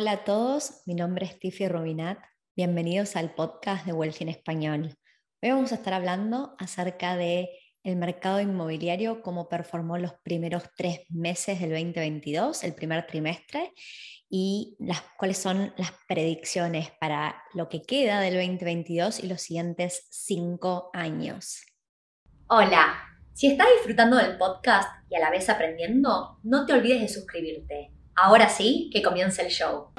Hola a todos, mi nombre es Tiffy Rubinat. Bienvenidos al podcast de Wealth en Español. Hoy vamos a estar hablando acerca de mercado inmobiliario, cómo performó los primeros tres meses del 2022, el primer trimestre, y las, cuáles son las predicciones para lo que queda del 2022 y los siguientes cinco años. Hola, si estás disfrutando del podcast y a la vez aprendiendo, no te olvides de suscribirte. Ahora sí, que comience el show.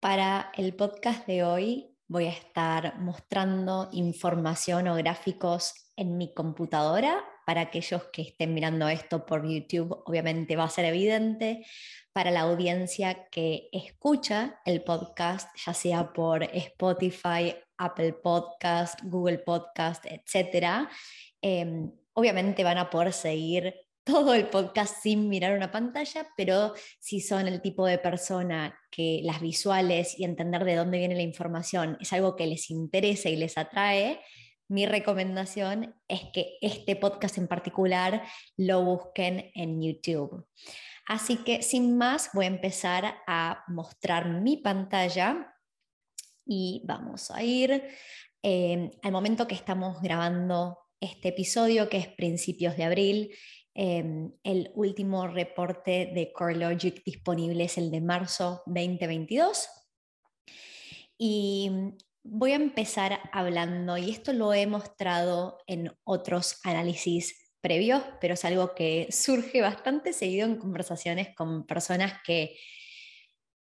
Para el podcast de hoy voy a estar mostrando información o gráficos en mi computadora. Para aquellos que estén mirando esto por YouTube, obviamente va a ser evidente. Para la audiencia que escucha el podcast, ya sea por Spotify, Apple Podcast, Google Podcast, etc., em, obviamente van a poder seguir todo el podcast sin mirar una pantalla, pero si son el tipo de persona que las visuales y entender de dónde viene la información es algo que les interesa y les atrae, mi recomendación es que este podcast en particular lo busquen en YouTube. Así que sin más voy a empezar a mostrar mi pantalla y vamos a ir eh, al momento que estamos grabando este episodio, que es principios de abril. Em, el último reporte de CoreLogic disponible es el de marzo 2022. Y voy a empezar hablando, y esto lo he mostrado en otros análisis previos, pero es algo que surge bastante seguido en conversaciones con personas que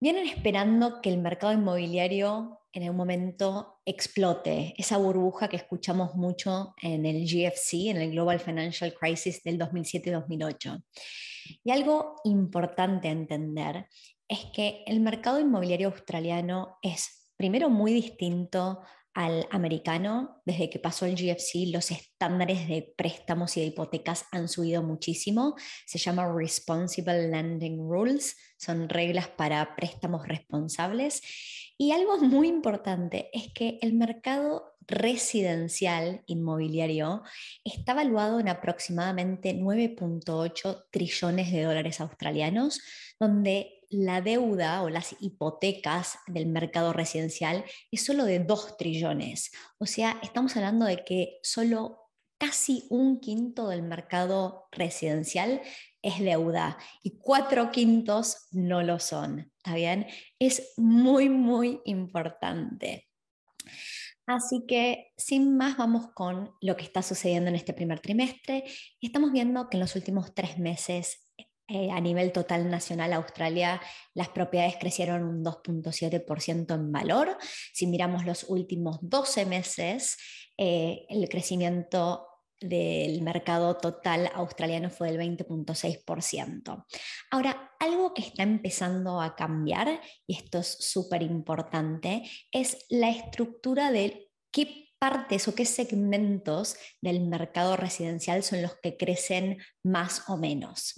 vienen esperando que el mercado inmobiliario en un momento explote, esa burbuja que escuchamos mucho en el GFC, en el Global Financial Crisis del 2007-2008. Y algo importante a entender es que el mercado inmobiliario australiano es primero muy distinto al americano, desde que pasó el GFC, los estándares de préstamos y de hipotecas han subido muchísimo. Se llama Responsible Lending Rules, son reglas para préstamos responsables. Y algo muy importante es que el mercado residencial inmobiliario está valuado en aproximadamente 9.8 trillones de dólares australianos, donde la deuda o las hipotecas del mercado residencial es solo de 2 trillones. O sea, estamos hablando de que solo casi un quinto del mercado residencial es deuda y cuatro quintos no lo son. ¿Está bien? Es muy, muy importante. Así que sin más vamos con lo que está sucediendo en este primer trimestre. Estamos viendo que en los últimos tres meses eh, a nivel total nacional, Australia, las propiedades crecieron un 2.7% en valor. Si miramos los últimos 12 meses, eh, el crecimiento del mercado total australiano fue del 20.6%. Ahora, algo que está empezando a cambiar, y esto es súper importante, es la estructura de qué partes o qué segmentos del mercado residencial son los que crecen más o menos.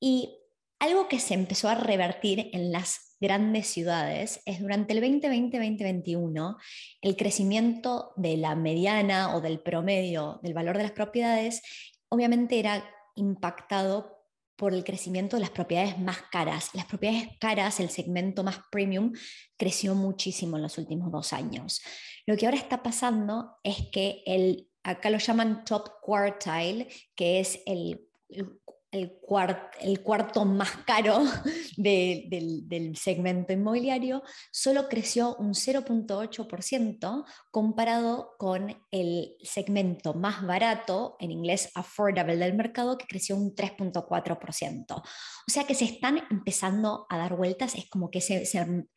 Y algo que se empezó a revertir en las grandes ciudades es durante el 2020-2021 el crecimiento de la mediana o del promedio del valor de las propiedades obviamente era impactado por el crecimiento de las propiedades más caras. Las propiedades caras, el segmento más premium, creció muchísimo en los últimos dos años. Lo que ahora está pasando es que el, acá lo llaman top quartile, que es el el, el cuarto más caro del, segmento inmobiliario, solo creció un 0.8% comparado con el segmento más barato, en inglés affordable del mercado, que creció un 3.4%. O sea que se están empezando a dar vueltas, es como que ese,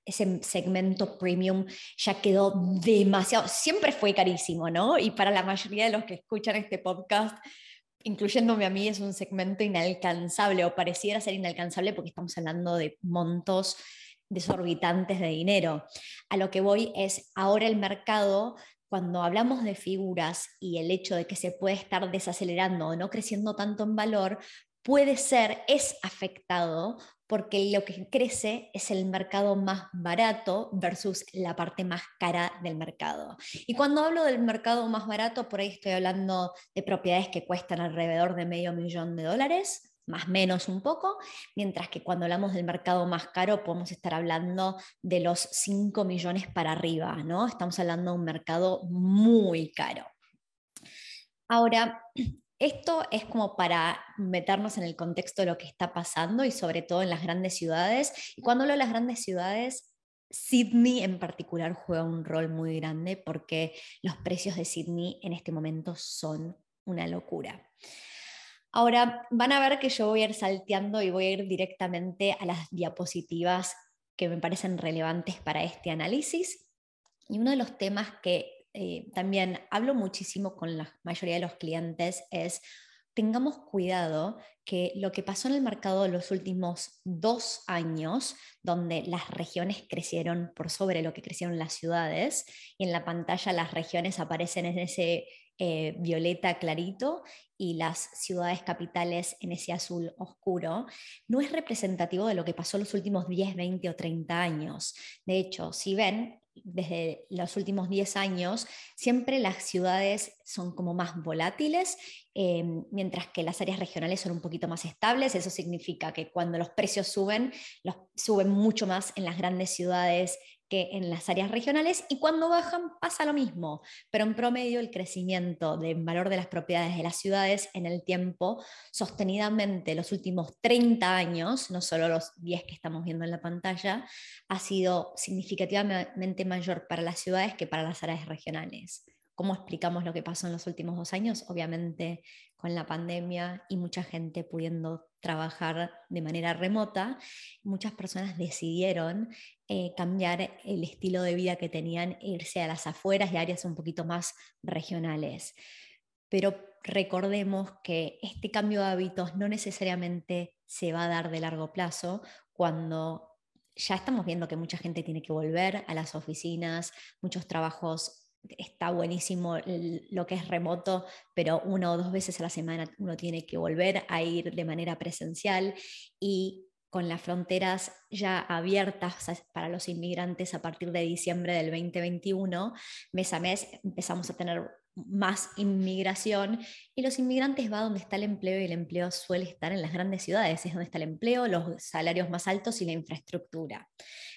ese segmento premium ya quedó demasiado, siempre fue carísimo, ¿no? Y para la mayoría de los que escuchan este podcast, incluyéndome a mí, es un segmento inalcanzable o pareciera ser inalcanzable porque estamos hablando de montos desorbitantes de dinero. A lo que voy es, ahora el mercado, cuando hablamos de figuras y el hecho de que se puede estar desacelerando o no creciendo tanto en valor, puede ser, es afectado porque lo que crece es el mercado más barato versus la parte más cara del mercado. Y cuando hablo del mercado más barato, por ahí estoy hablando de propiedades que cuestan alrededor de medio millón de dólares, más menos un poco, mientras que cuando hablamos del mercado más caro podemos estar hablando de los 5 millones para arriba, ¿no? Estamos hablando de un mercado muy caro. Ahora, esto es como para meternos en el contexto de lo que está pasando y sobre todo en las grandes ciudades. Y cuando hablo de las grandes ciudades, Sydney en particular juega un rol muy grande porque los precios de Sydney en este momento son una locura. Ahora van a ver que yo voy a ir salteando y voy a ir directamente a las diapositivas que me parecen relevantes para este análisis. Y uno de los temas que eh, también hablo muchísimo con la mayoría de los clientes es tengamos cuidado que lo que pasó en el mercado en los últimos dos años, donde las regiones crecieron por sobre lo que crecieron las ciudades, y en la pantalla las regiones aparecen en ese eh, violeta clarito y las ciudades capitales en ese azul oscuro, no es representativo de lo que pasó los últimos 10, 20 o 30 años. De hecho, si ven, desde los últimos 10 años, siempre las ciudades son como más volátiles, eh, mientras que las áreas regionales son un poquito más estables. Eso significa que cuando los precios suben, suben mucho más en las grandes ciudades que en las áreas regionales y cuando bajan pasa lo mismo, pero en promedio el crecimiento del valor de las propiedades de las ciudades en el tiempo, sostenidamente los últimos 30 años, no solo los 10 que estamos viendo en la pantalla, ha sido significativamente mayor para las ciudades que para las áreas regionales. ¿Cómo explicamos lo que pasó en los últimos dos años? Obviamente con la pandemia y mucha gente pudiendo trabajar de manera remota, muchas personas decidieron eh, cambiar el estilo de vida que tenían, irse a las afueras y áreas un poquito más regionales. Pero recordemos que este cambio de hábitos no necesariamente se va a dar de largo plazo cuando ya estamos viendo que mucha gente tiene que volver a las oficinas, muchos trabajos está buenísimo lo que es remoto, pero una o dos veces a la semana uno tiene que volver a ir de manera presencial y con las fronteras ya abiertas para los inmigrantes a partir de diciembre del 2021, mes a mes empezamos a tener más inmigración y los inmigrantes va donde está el empleo y el empleo suele estar en las grandes ciudades, es donde está el empleo, los salarios más altos y la infraestructura.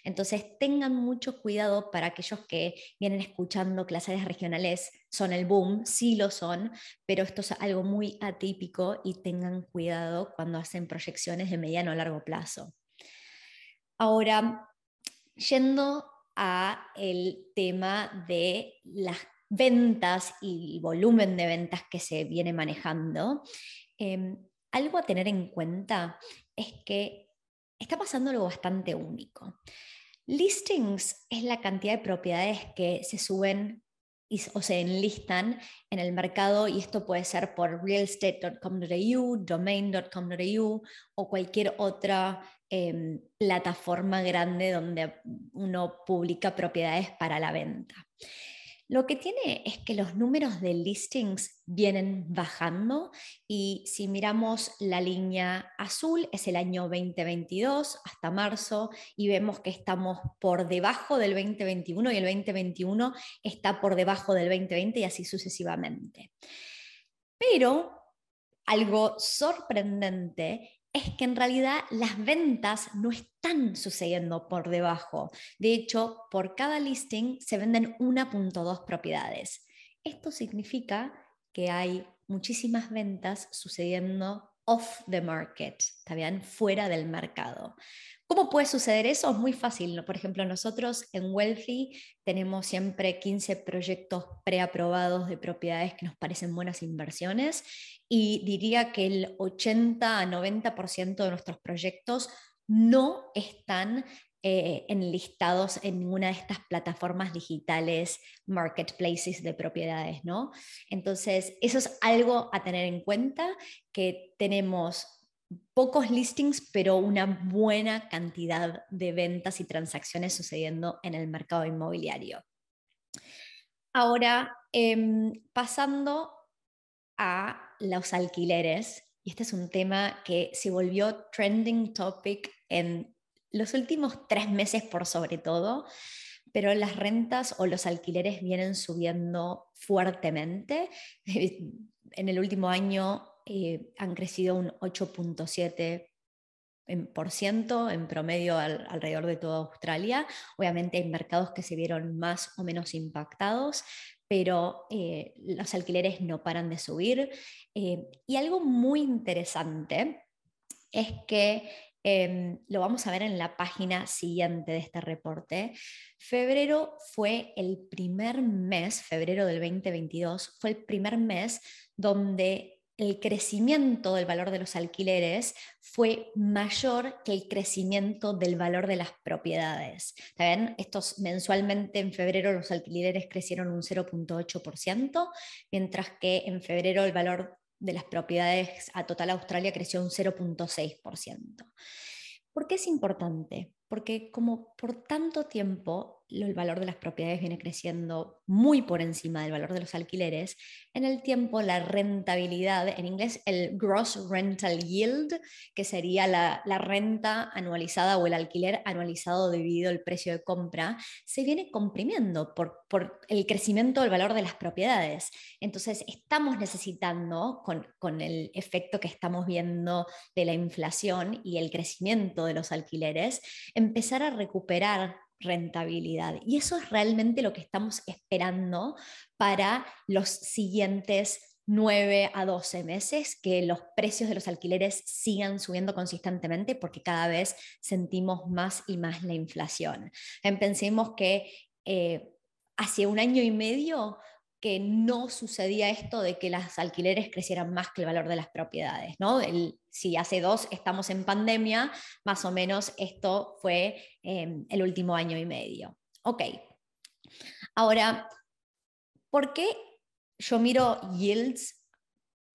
Entonces tengan mucho cuidado para aquellos que vienen escuchando que las áreas regionales son el boom, sí lo son, pero esto es algo muy atípico y tengan cuidado cuando hacen proyecciones de mediano a largo plazo. Ahora, yendo a el tema de las ventas y volumen de ventas que se viene manejando, em, algo a tener en cuenta es que está pasando algo bastante único. Listings es la cantidad de propiedades que se suben o se enlistan en el mercado y esto puede ser por realestate.com.au, domain.com.au o cualquier otra em, plataforma grande donde uno publica propiedades para la venta. Lo que tiene es que los números de listings vienen bajando y si miramos la línea azul es el año 2022 hasta marzo y vemos que estamos por debajo del 2021 y el 2021 está por debajo del 2020 y así sucesivamente. Pero algo sorprendente es que en realidad las ventas no están sucediendo por debajo. De hecho, por cada listing se venden 1.2 propiedades. Esto significa que hay muchísimas ventas sucediendo off the market, ¿está bien? Fuera del mercado. ¿Cómo puede suceder eso? Es muy fácil. Por ejemplo, nosotros en Wealthy tenemos siempre 15 proyectos preaprobados de propiedades que nos parecen buenas inversiones y diría que el 80 a 90% de nuestros proyectos no están eh, enlistados en ninguna de estas plataformas digitales, marketplaces de propiedades, ¿no? Entonces, eso es algo a tener en cuenta, que tenemos pocos listings, pero una buena cantidad de ventas y transacciones sucediendo en el mercado inmobiliario. Ahora, em, pasando a los alquileres, y este es un tema que se volvió trending topic en los últimos tres meses por sobre todo, pero las rentas o los alquileres vienen subiendo fuertemente. En el último año eh, han crecido un 8.7 en, promedio alrededor de toda Australia. Obviamente hay mercados que se vieron más o menos impactados, pero eh, los alquileres no paran de subir. Eh, y algo muy interesante es que Em, lo vamos a ver en la página siguiente de este reporte. Febrero fue el primer mes, febrero del 2022, fue el primer mes donde el crecimiento del valor de los alquileres fue mayor que el crecimiento del valor de las propiedades. ¿Está Estos mensualmente en febrero los alquileres crecieron un 0.8%, mientras que en febrero el valor de las propiedades a total Australia creció un 0.6%. ¿Por qué es importante? Porque como por tanto tiempo el valor de las propiedades viene creciendo muy por encima del valor de los alquileres, en el tiempo la rentabilidad, en inglés el gross rental yield, que sería la, renta anualizada o el alquiler anualizado dividido el precio de compra, se viene comprimiendo por, por el crecimiento del valor de las propiedades. Entonces estamos necesitando, con, con el efecto que estamos viendo de la inflación y el crecimiento de los alquileres, empezar a recuperar rentabilidad. Y eso es realmente lo que estamos esperando para los siguientes 9 a 12 meses, que los precios de los alquileres sigan subiendo consistentemente porque cada vez sentimos más y más la inflación. Pensemos que eh, hace un año y medio que no sucedía esto de que los alquileres crecieran más que el valor de las propiedades. ¿no? si hace dos estamos en pandemia, más o menos esto fue em, el último año y medio. Ok. Ahora, ¿por qué yo miro yields?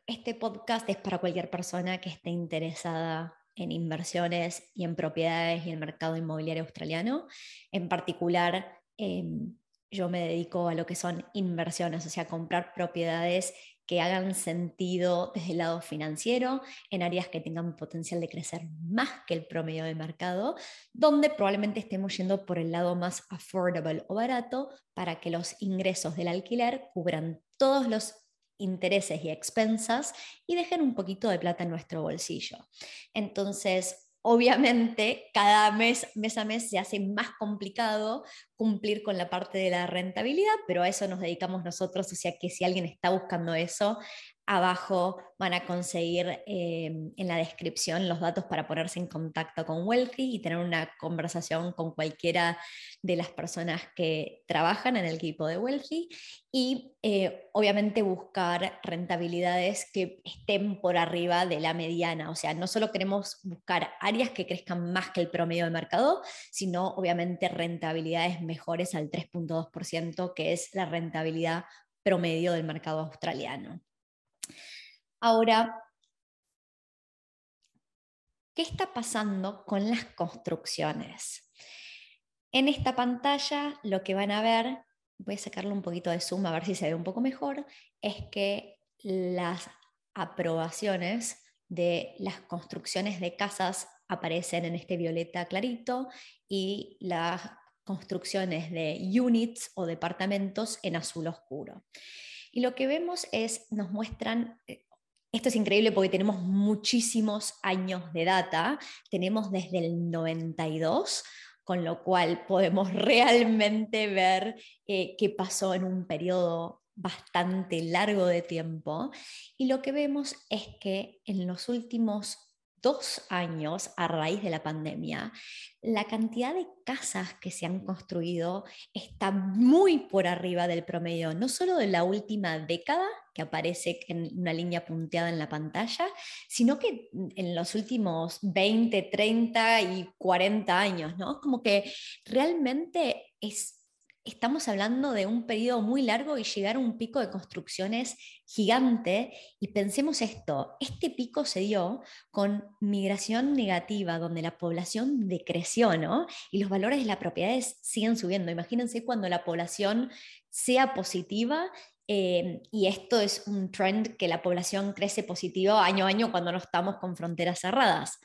Este podcast es para cualquier persona que esté interesada en inversiones y en propiedades y el mercado inmobiliario australiano, en particular em, yo me dedico a lo que son inversiones, o sea, comprar propiedades que hagan sentido desde el lado financiero, en áreas que tengan potencial de crecer más que el promedio del mercado, donde probablemente estemos yendo por el lado más affordable o barato para que los ingresos del alquiler cubran todos los intereses y expensas y dejen un poquito de plata en nuestro bolsillo. Entonces, obviamente cada mes, mes a mes se hace más complicado cumplir con la parte de la rentabilidad, pero a eso nos dedicamos nosotros, o sea que si alguien está buscando eso, Abajo van a conseguir eh, en la descripción los datos para ponerse en contacto con Wealthy y tener una conversación con cualquiera de las personas que trabajan en el equipo de Wealthy y eh, obviamente buscar rentabilidades que estén por arriba de la mediana. O sea, no solo queremos buscar áreas que crezcan más que el promedio de mercado, sino obviamente rentabilidades mejores al 3.2%, que es la rentabilidad promedio del mercado australiano. Ahora, ¿qué está pasando con las construcciones? En esta pantalla lo que van a ver, voy a sacarle un poquito de zoom a ver si se ve un poco mejor, es que las aprobaciones de las construcciones de casas aparecen en este violeta clarito y las construcciones de units o departamentos en azul oscuro. Y lo que vemos es, nos muestran, eh, esto es increíble porque tenemos muchísimos años de data, tenemos desde el 92, con lo cual podemos realmente ver eh, qué pasó en un periodo bastante largo de tiempo. Y lo que vemos es que en los últimos dos años a raíz de la pandemia, la cantidad de casas que se han construido está muy por arriba del promedio, no solo de la última década, que aparece en una línea punteada en la pantalla, sino que en los últimos 20, 30 y 40 años, ¿no? Como que realmente es estamos hablando de un periodo muy largo y llegar a un pico de construcciones gigante. Y pensemos esto, este pico se dio con migración negativa, donde la población decreció, ¿no? Y los valores de las propiedades siguen subiendo. Imagínense cuando la población sea positiva eh, y esto es un trend que la población crece positivo año a año cuando no estamos con fronteras cerradas.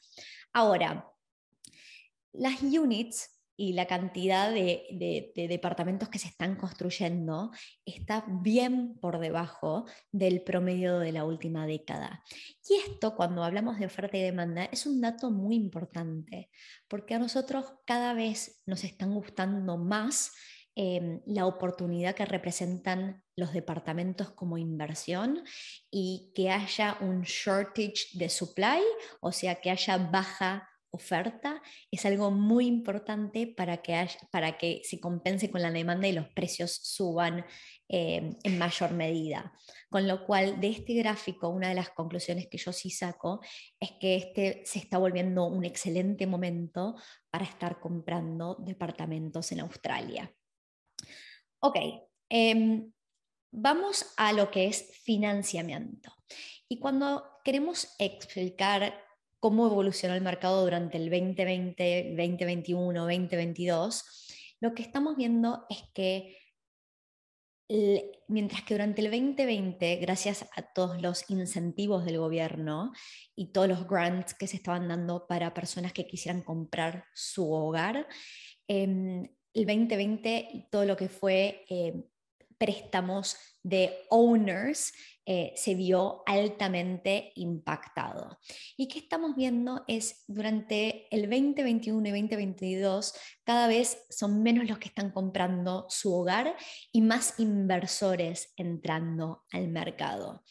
Ahora, las units y la cantidad de, departamentos que se están construyendo está bien por debajo del promedio de la última década. Y esto, cuando hablamos de oferta y demanda, es un dato muy importante, porque a nosotros cada vez nos están gustando más em, la oportunidad que representan los departamentos como inversión y que haya un shortage de supply, o sea, que haya baja oferta es algo muy importante para que, para que se compense con la demanda y los precios suban eh, en mayor medida. Con lo cual, de este gráfico, una de las conclusiones que yo sí saco es que este se está volviendo un excelente momento para estar comprando departamentos en Australia. Ok, em, vamos a lo que es financiamiento. Y cuando queremos explicar cómo evolucionó el mercado durante el 2020, 2021, 2022, lo que estamos viendo es que mientras que durante el 2020, gracias a todos los incentivos del gobierno y todos los grants que se estaban dando para personas que quisieran comprar su hogar, em, el 2020 y todo lo que fue em, préstamos de owners eh, se vio altamente impactado. Y qué estamos viendo es durante el 2021 y 2022, cada vez son menos los que están comprando su hogar y más inversores entrando al mercado.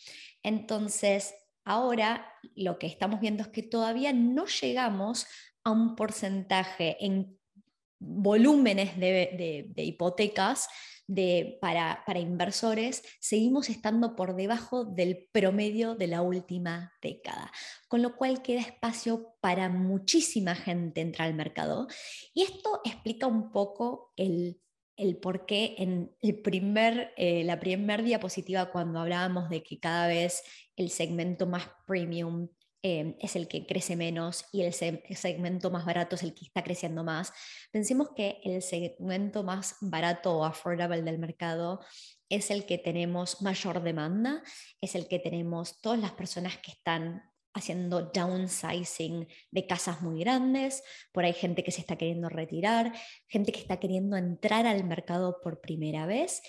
Entonces, ahora lo que estamos viendo es que todavía no llegamos a un porcentaje en volúmenes de hipotecas para, inversores, seguimos estando por debajo del promedio de la última década, con lo cual queda espacio para muchísima gente entrar al mercado. Y esto explica un poco el, el por qué en el primer, eh, la primera diapositiva, cuando hablábamos de que cada vez el segmento más premium Em, es el que crece menos y el segmento más barato es el que está creciendo más. Pensemos que el segmento más barato o affordable del mercado es el que tenemos mayor demanda, es el que tenemos todas las personas que están haciendo downsizing de casas muy grandes, por ahí gente que se está queriendo retirar, gente que está queriendo entrar al mercado por primera vez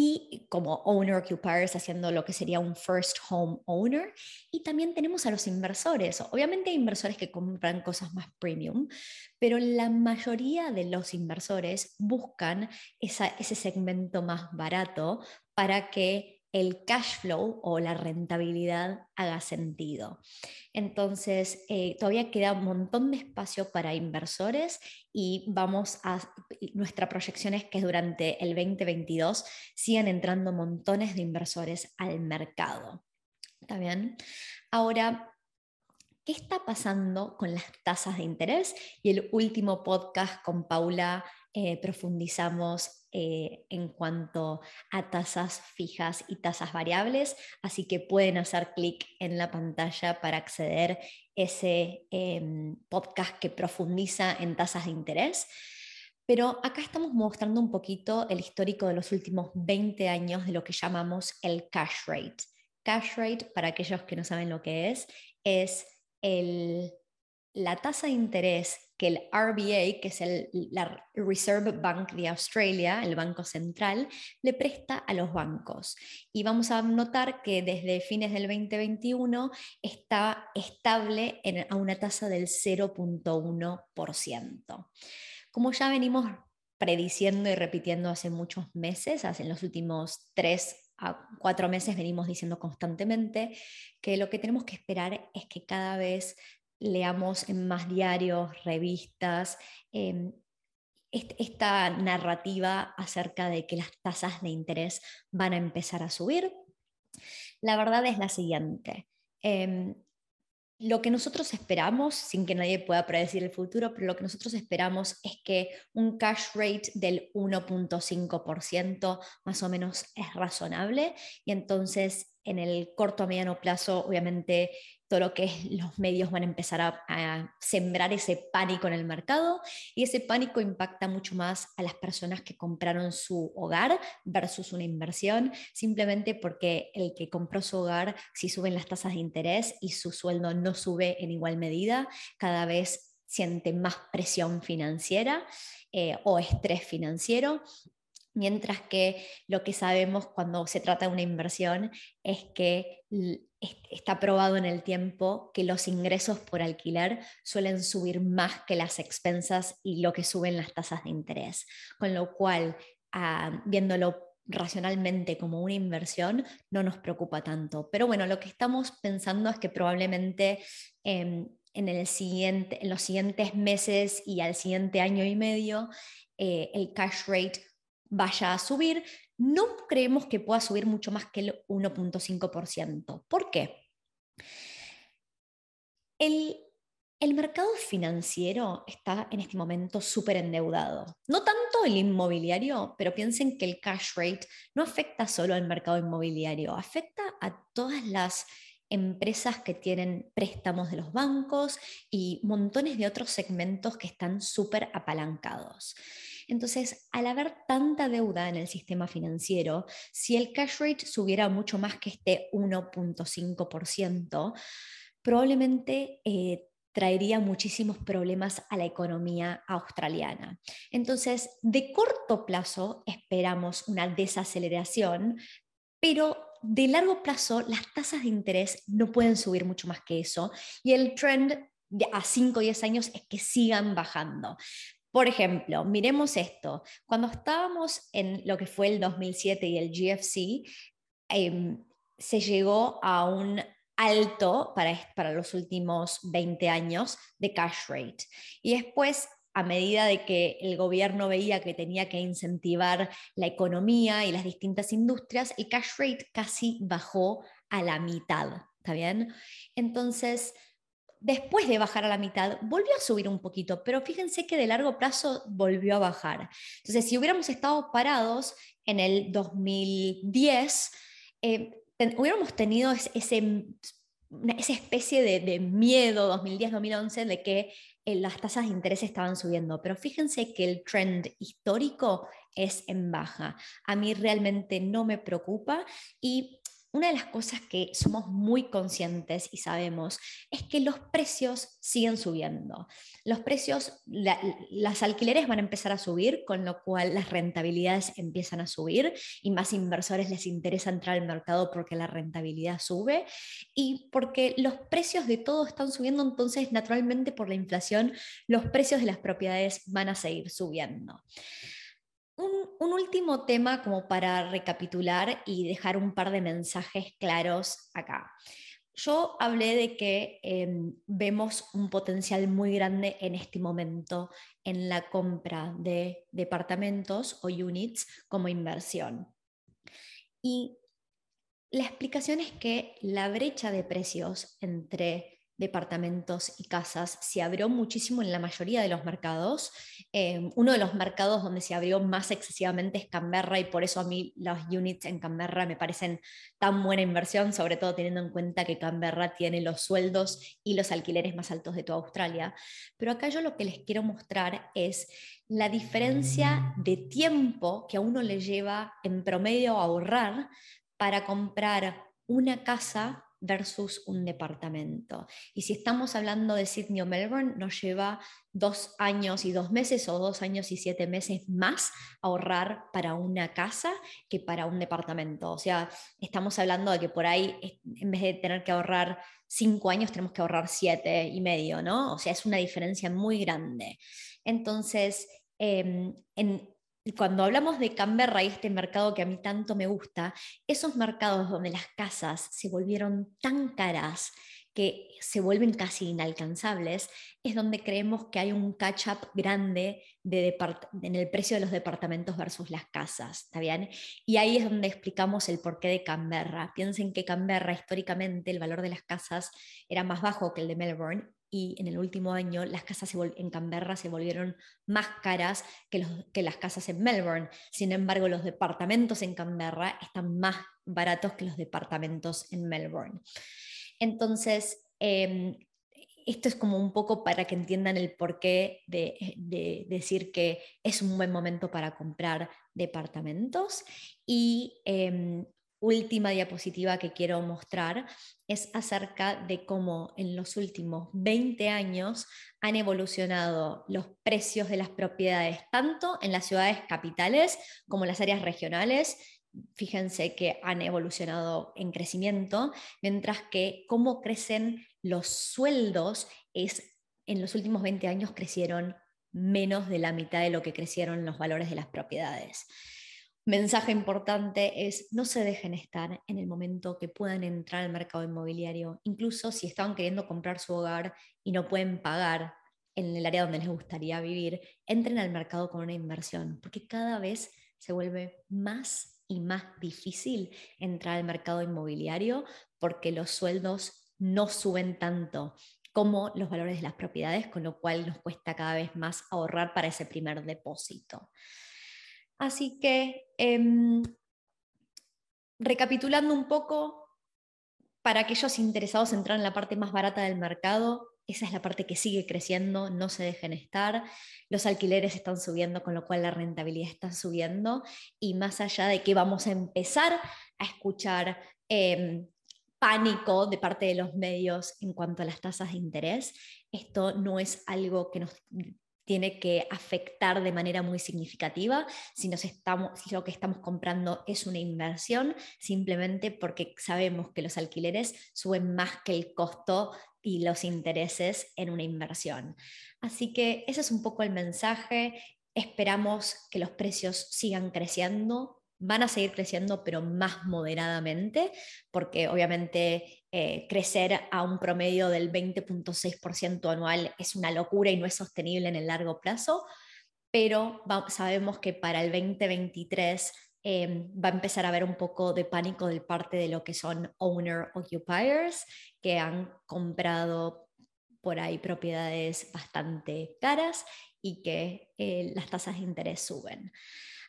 y como owner occupiers haciendo lo que sería un first home owner. Y también tenemos a los inversores. Obviamente hay inversores que compran cosas más premium, pero la mayoría de los inversores buscan ese segmento más barato para que el cash flow o la rentabilidad haga sentido. Entonces, eh, todavía queda un montón de espacio para inversores y vamos a, nuestra proyección es que durante el 2022 sigan entrando montones de inversores al mercado. ¿Está bien? Ahora, ¿qué está pasando con las tasas de interés? Y el último podcast con Paula eh, profundizamos eh, en cuanto a tasas fijas y tasas variables, así que pueden hacer clic en la pantalla para acceder a ese em, podcast que profundiza en tasas de interés. Pero acá estamos mostrando un poquito el histórico de los últimos 20 años de lo que llamamos el cash rate. Cash rate, para aquellos que no saben lo que es, es la tasa de interés que el RBA, que es el la Reserve Bank de Australia, el Banco Central, le presta a los bancos. Y vamos a notar que desde fines del 2021 está estable a una tasa del 0.1%. Como ya venimos prediciendo y repitiendo hace muchos meses, hace en los últimos tres a cuatro meses venimos diciendo constantemente que lo que tenemos que esperar es que cada vez leamos en más diarios, revistas, em, esta narrativa acerca de que las tasas de interés van a empezar a subir. La verdad es la siguiente. Em, lo que nosotros esperamos, sin que nadie pueda predecir el futuro, pero lo que nosotros esperamos es que un cash rate del 1.5% más o menos es razonable y entonces en el corto a mediano plazo, obviamente, todo lo que los medios van a empezar a, sembrar ese pánico en el mercado y ese pánico impacta mucho más a las personas que compraron su hogar versus una inversión, simplemente porque el que compró su hogar, si suben las tasas de interés y su sueldo no sube en igual medida, cada vez siente más presión financiera eh, o estrés financiero. Mientras que lo que sabemos cuando se trata de una inversión es que está probado en el tiempo que los ingresos por alquiler suelen subir más que las expensas y lo que suben las tasas de interés. Con lo cual, ah, viéndolo racionalmente como una inversión, no nos preocupa tanto. Pero bueno, lo que estamos pensando es que probablemente em, en, los siguientes meses y al siguiente año y medio, eh, el cash rate vaya a subir. No creemos que pueda subir mucho más que el 1.5%. ¿Por qué? El, el mercado financiero está en este momento súper endeudado. No tanto el inmobiliario, pero piensen que el cash rate no afecta solo al mercado inmobiliario, afecta a todas las empresas que tienen préstamos de los bancos y montones de otros segmentos que están súper apalancados. Entonces, al haber tanta deuda en el sistema financiero, si el cash rate subiera mucho más que este 1.5%, probablemente eh, traería muchísimos problemas a la economía australiana. Entonces, de corto plazo esperamos una desaceleración, pero de largo plazo las tasas de interés no pueden subir mucho más que eso y el trend a 5 o 10 años es que sigan bajando. Por ejemplo, miremos esto. Cuando estábamos en lo que fue el 2007 y el GFC, em, se llegó a un alto para, los últimos 20 años de cash rate. Y después a medida de que el gobierno veía que tenía que incentivar la economía y las distintas industrias, el cash rate casi bajó a la mitad, ¿está bien? Entonces, después de bajar a la mitad, volvió a subir un poquito, pero fíjense que de largo plazo volvió a bajar. Entonces, si hubiéramos estado parados en el 2010, eh, hubiéramos tenido ese, esa especie de, de miedo 2010-2011 de que eh, las tasas de interés estaban subiendo, pero fíjense que el trend histórico es en baja. A mí realmente no me preocupa y una de las cosas que somos muy conscientes y sabemos es que los precios siguen subiendo. Los precios, las alquileres van a empezar a subir, con lo cual las rentabilidades empiezan a subir y más inversores les interesa entrar al mercado porque la rentabilidad sube y porque los precios de todo están subiendo, entonces naturalmente por la inflación los precios de las propiedades van a seguir subiendo. Un, último tema como para recapitular y dejar un par de mensajes claros acá. Yo hablé de que em, vemos un potencial muy grande en este momento en la compra de departamentos o units como inversión. Y la explicación es que la brecha de precios entre departamentos y casas se abrió muchísimo en la mayoría de los mercados. Eh, uno de los mercados donde se abrió más excesivamente es Canberra y por eso a mí los units en Canberra me parecen tan buena inversión, sobre todo teniendo en cuenta que Canberra tiene los sueldos y los alquileres más altos de toda Australia. Pero acá yo lo que les quiero mostrar es la diferencia de tiempo que a uno le lleva en promedio a ahorrar para comprar una casa versus un departamento. Y si estamos hablando de Sydney o Melbourne, nos lleva dos años y dos meses o dos años y siete meses más ahorrar para una casa que para un departamento. O sea, estamos hablando de que por ahí, en vez de tener que ahorrar cinco años, tenemos que ahorrar siete y medio, ¿no? O sea, es una diferencia muy grande. Entonces, em, en, cuando hablamos de Canberra y este mercado que a mí tanto me gusta, esos mercados donde las casas se volvieron tan caras que se vuelven casi inalcanzables, es donde creemos que hay un catch-up grande de en el precio de los departamentos versus las casas, ¿está bien? Y ahí es donde explicamos el porqué de Canberra. Piensen que Canberra históricamente el valor de las casas era más bajo que el de Melbourne y en el último año las casas en Canberra se volvieron más caras que, las casas en Melbourne. Sin embargo, los departamentos en Canberra están más baratos que los departamentos en Melbourne. Entonces, em, esto es como un poco para que entiendan el porqué de, decir que es un buen momento para comprar departamentos. Y em, última diapositiva que quiero mostrar es acerca de cómo en los últimos 20 años han evolucionado los precios de las propiedades, tanto en las ciudades capitales como en las áreas regionales. Fíjense que han evolucionado en crecimiento, mientras que cómo crecen los sueldos es en los últimos 20 años crecieron menos de la mitad de lo que crecieron los valores de las propiedades mensaje importante es no se dejen estar en el momento que puedan entrar al mercado inmobiliario, incluso si estaban queriendo comprar su hogar y no pueden pagar en el área donde les gustaría vivir, entren al mercado con una inversión, porque cada vez se vuelve más y más difícil entrar al mercado inmobiliario porque los sueldos no suben tanto como los valores de las propiedades, con lo cual nos cuesta cada vez más ahorrar para ese primer depósito. Así que, em, recapitulando un poco, para aquellos interesados en entrar en la parte más barata del mercado, esa es la parte que sigue creciendo, no se dejen estar, los alquileres están subiendo, con lo cual la rentabilidad está subiendo, y más allá de que vamos a empezar a escuchar em, pánico de parte de los medios en cuanto a las tasas de interés, esto no es algo que nos tiene que afectar de manera muy significativa si, nos estamos, lo que estamos comprando es una inversión, simplemente porque sabemos que los alquileres suben más que el costo y los intereses en una inversión. Así que ese es un poco el mensaje. Esperamos que los precios sigan creciendo, van a seguir creciendo, pero más moderadamente, porque obviamente eh, crecer a un promedio del 20.6% anual es una locura y no es sostenible en el largo plazo, pero sabemos que para el 2023 em, va a empezar a haber un poco de pánico del parte de lo que son owner occupiers, que han comprado por ahí propiedades bastante caras y que eh, las tasas de interés suben.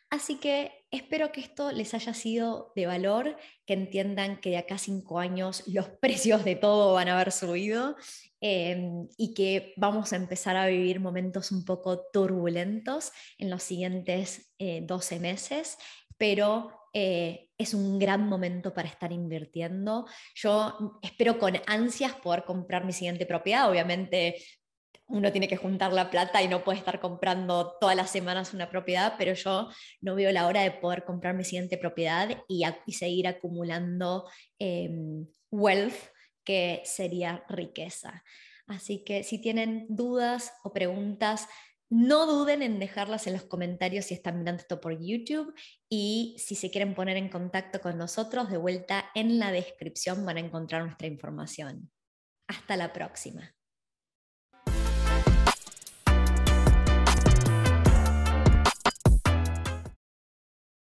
Así que espero que esto les haya sido de valor, que entiendan que de acá a cinco años los precios de todo van a haber subido em, y que vamos a empezar a vivir momentos un poco turbulentos en los siguientes 12 eh, meses, pero eh, es un gran momento para estar invirtiendo. Yo espero con ansias poder comprar mi siguiente propiedad. Obviamente uno tiene que juntar la plata y no puede estar comprando todas las semanas una propiedad, pero yo no veo la hora de poder comprar mi siguiente propiedad y, seguir acumulando em, wealth, que sería riqueza. Así que si tienen dudas o preguntas, no duden en dejarlas en los comentarios si están mirando esto por YouTube y si se quieren poner en contacto con nosotros, de vuelta en la descripción van a encontrar nuestra información. Hasta la próxima.